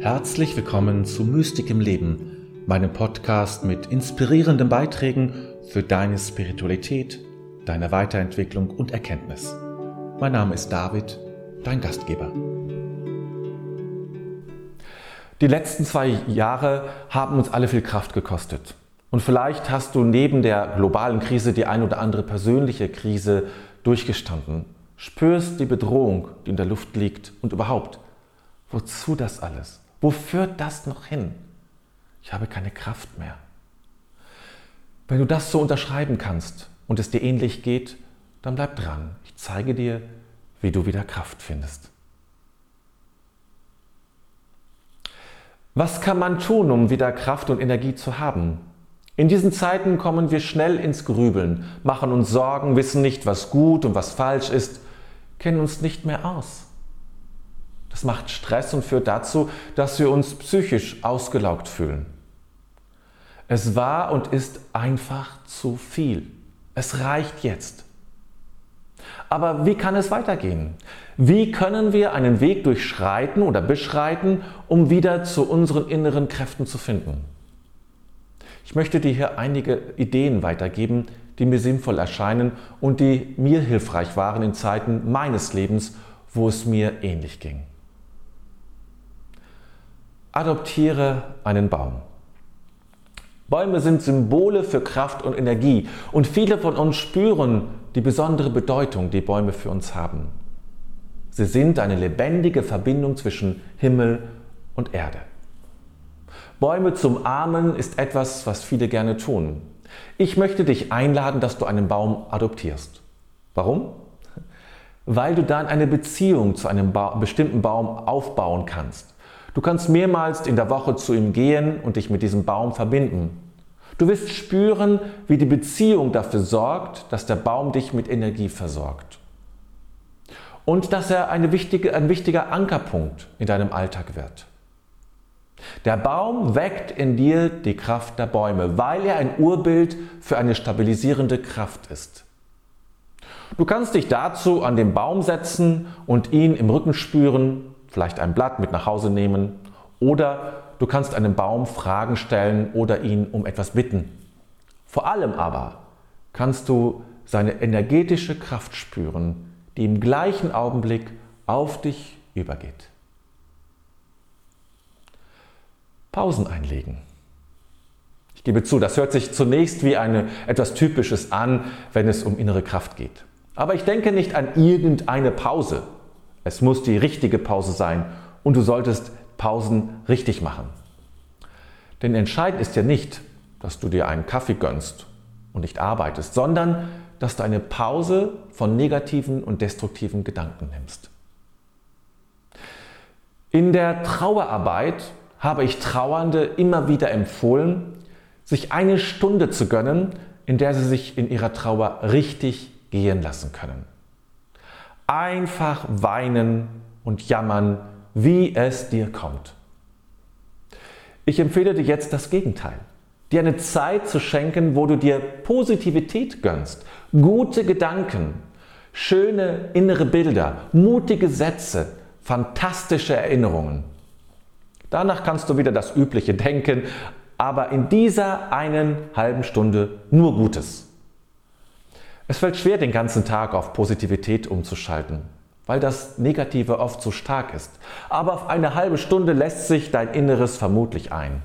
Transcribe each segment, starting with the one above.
Herzlich willkommen zu Mystik im Leben, meinem Podcast mit inspirierenden Beiträgen für deine Spiritualität, deine Weiterentwicklung und Erkenntnis. Mein Name ist David, dein Gastgeber. Die letzten zwei Jahre haben uns alle viel Kraft gekostet. Und vielleicht hast du neben der globalen Krise die ein oder andere persönliche Krise durchgestanden. Spürst die Bedrohung, die in der Luft liegt und überhaupt, wozu das alles? Wo führt das noch hin? Ich habe keine Kraft mehr. Wenn du das so unterschreiben kannst und es dir ähnlich geht, dann bleib dran. Ich zeige dir, wie du wieder Kraft findest. Was kann man tun, um wieder Kraft und Energie zu haben? In diesen Zeiten kommen wir schnell ins Grübeln, machen uns Sorgen, wissen nicht, was gut und was falsch ist, kennen uns nicht mehr aus. Das macht Stress und führt dazu, dass wir uns psychisch ausgelaugt fühlen. Es war und ist einfach zu viel. Es reicht jetzt. Aber wie kann es weitergehen? Wie können wir einen Weg durchschreiten oder beschreiten, um wieder zu unseren inneren Kräften zu finden? Ich möchte dir hier einige Ideen weitergeben, die mir sinnvoll erscheinen und die mir hilfreich waren in Zeiten meines Lebens, wo es mir ähnlich ging. Adoptiere einen Baum. Bäume sind Symbole für Kraft und Energie und viele von uns spüren die besondere Bedeutung, die Bäume für uns haben. Sie sind eine lebendige Verbindung zwischen Himmel und Erde. Bäume zum Armen ist etwas, was viele gerne tun. Ich möchte dich einladen, dass du einen Baum adoptierst. Warum? Weil du dann eine Beziehung zu einem ba bestimmten Baum aufbauen kannst. Du kannst mehrmals in der Woche zu ihm gehen und dich mit diesem Baum verbinden. Du wirst spüren, wie die Beziehung dafür sorgt, dass der Baum dich mit Energie versorgt. Und dass er wichtige, ein wichtiger Ankerpunkt in deinem Alltag wird. Der Baum weckt in dir die Kraft der Bäume, weil er ein Urbild für eine stabilisierende Kraft ist. Du kannst dich dazu an den Baum setzen und ihn im Rücken spüren vielleicht ein Blatt mit nach Hause nehmen oder du kannst einem Baum Fragen stellen oder ihn um etwas bitten. Vor allem aber kannst du seine energetische Kraft spüren, die im gleichen Augenblick auf dich übergeht. Pausen einlegen. Ich gebe zu, das hört sich zunächst wie eine, etwas Typisches an, wenn es um innere Kraft geht. Aber ich denke nicht an irgendeine Pause, es muss die richtige Pause sein und du solltest Pausen richtig machen. Denn entscheidend ist ja nicht, dass du dir einen Kaffee gönnst und nicht arbeitest, sondern dass du eine Pause von negativen und destruktiven Gedanken nimmst. In der Trauerarbeit habe ich Trauernde immer wieder empfohlen, sich eine Stunde zu gönnen, in der sie sich in ihrer Trauer richtig gehen lassen können einfach weinen und jammern, wie es dir kommt. Ich empfehle dir jetzt das Gegenteil. Dir eine Zeit zu schenken, wo du dir Positivität gönnst, gute Gedanken, schöne innere Bilder, mutige Sätze, fantastische Erinnerungen. Danach kannst du wieder das Übliche denken, aber in dieser einen halben Stunde nur Gutes. Es fällt schwer, den ganzen Tag auf Positivität umzuschalten, weil das Negative oft so stark ist. Aber auf eine halbe Stunde lässt sich dein Inneres vermutlich ein.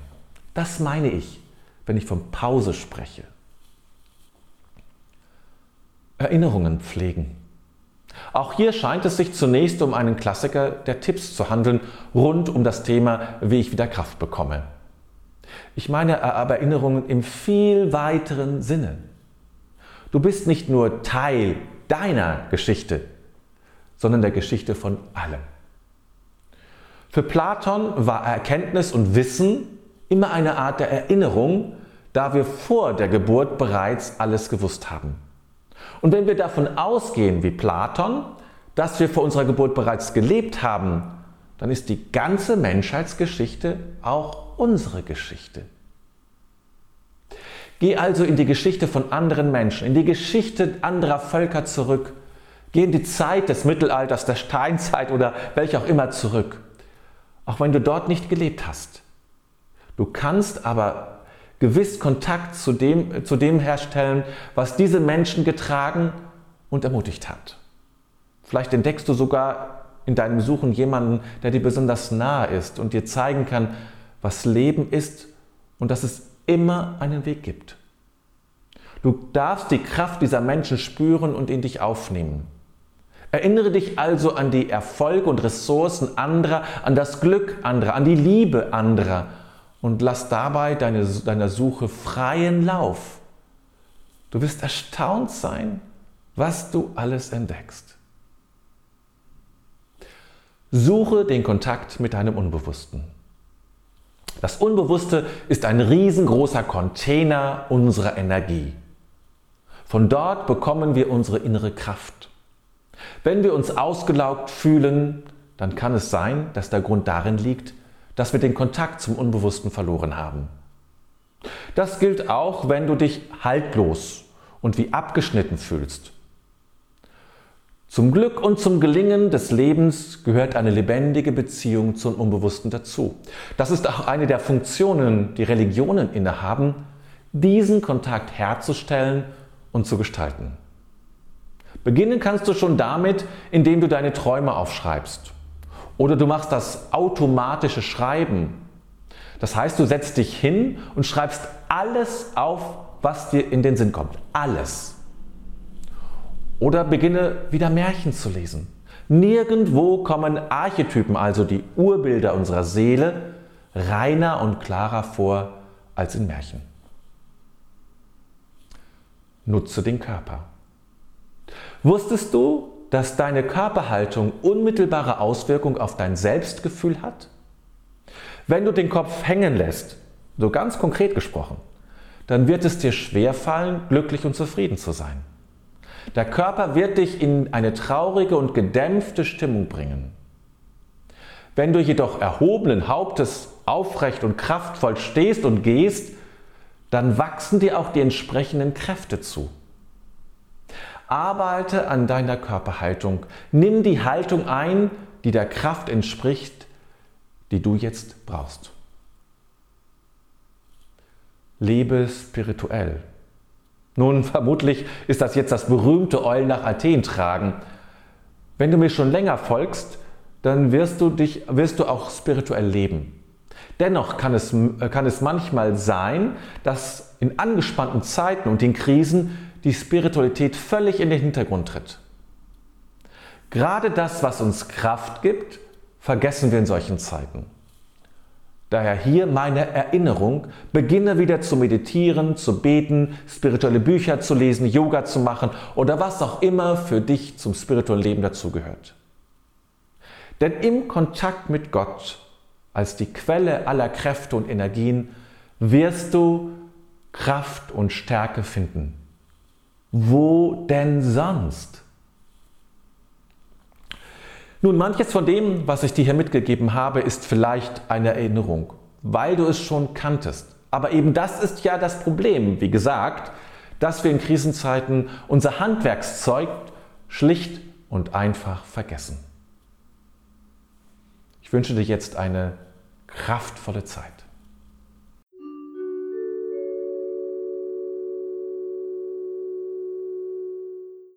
Das meine ich, wenn ich von Pause spreche. Erinnerungen pflegen. Auch hier scheint es sich zunächst um einen Klassiker der Tipps zu handeln, rund um das Thema, wie ich wieder Kraft bekomme. Ich meine aber Erinnerungen im viel weiteren Sinne. Du bist nicht nur Teil deiner Geschichte, sondern der Geschichte von allem. Für Platon war Erkenntnis und Wissen immer eine Art der Erinnerung, da wir vor der Geburt bereits alles gewusst haben. Und wenn wir davon ausgehen, wie Platon, dass wir vor unserer Geburt bereits gelebt haben, dann ist die ganze Menschheitsgeschichte auch unsere Geschichte. Geh also in die Geschichte von anderen Menschen, in die Geschichte anderer Völker zurück. Geh in die Zeit des Mittelalters, der Steinzeit oder welche auch immer zurück. auch wenn du dort nicht gelebt hast. Du kannst aber gewiss Kontakt zu dem, zu dem herstellen, was diese Menschen getragen und ermutigt hat. Vielleicht entdeckst du sogar in deinem Suchen jemanden, der dir besonders nahe ist und dir zeigen kann, was Leben ist und dass es immer einen Weg gibt. Du darfst die Kraft dieser Menschen spüren und in dich aufnehmen. Erinnere dich also an die Erfolge und Ressourcen anderer, an das Glück anderer, an die Liebe anderer und lass dabei deine, deiner Suche freien Lauf. Du wirst erstaunt sein, was du alles entdeckst. Suche den Kontakt mit deinem Unbewussten. Das Unbewusste ist ein riesengroßer Container unserer Energie. Von dort bekommen wir unsere innere Kraft. Wenn wir uns ausgelaugt fühlen, dann kann es sein, dass der Grund darin liegt, dass wir den Kontakt zum Unbewussten verloren haben. Das gilt auch, wenn du dich haltlos und wie abgeschnitten fühlst. Zum Glück und zum Gelingen des Lebens gehört eine lebendige Beziehung zum Unbewussten dazu. Das ist auch eine der Funktionen, die Religionen innehaben, diesen Kontakt herzustellen und zu gestalten. Beginnen kannst du schon damit, indem du deine Träume aufschreibst. Oder du machst das automatische Schreiben. Das heißt, du setzt dich hin und schreibst alles auf, was dir in den Sinn kommt. Alles. Oder beginne wieder Märchen zu lesen. Nirgendwo kommen Archetypen, also die Urbilder unserer Seele, reiner und klarer vor als in Märchen. Nutze den Körper. Wusstest du, dass deine Körperhaltung unmittelbare Auswirkung auf dein Selbstgefühl hat? Wenn du den Kopf hängen lässt, so ganz konkret gesprochen, dann wird es dir schwerfallen, glücklich und zufrieden zu sein. Der Körper wird dich in eine traurige und gedämpfte Stimmung bringen. Wenn du jedoch erhobenen Hauptes aufrecht und kraftvoll stehst und gehst, dann wachsen dir auch die entsprechenden Kräfte zu. Arbeite an deiner Körperhaltung. Nimm die Haltung ein, die der Kraft entspricht, die du jetzt brauchst. Lebe spirituell. Nun, vermutlich ist das jetzt das berühmte Eulen nach Athen tragen. Wenn du mir schon länger folgst, dann wirst du, dich, wirst du auch spirituell leben. Dennoch kann es, kann es manchmal sein, dass in angespannten Zeiten und in Krisen die Spiritualität völlig in den Hintergrund tritt. Gerade das, was uns Kraft gibt, vergessen wir in solchen Zeiten. Daher hier meine Erinnerung, beginne wieder zu meditieren, zu beten, spirituelle Bücher zu lesen, Yoga zu machen oder was auch immer für dich zum spirituellen Leben dazugehört. Denn im Kontakt mit Gott als die Quelle aller Kräfte und Energien wirst du Kraft und Stärke finden. Wo denn sonst? Nun, manches von dem, was ich dir hier mitgegeben habe, ist vielleicht eine Erinnerung, weil du es schon kanntest. Aber eben das ist ja das Problem, wie gesagt, dass wir in Krisenzeiten unser Handwerkszeug schlicht und einfach vergessen. Ich wünsche dir jetzt eine kraftvolle Zeit.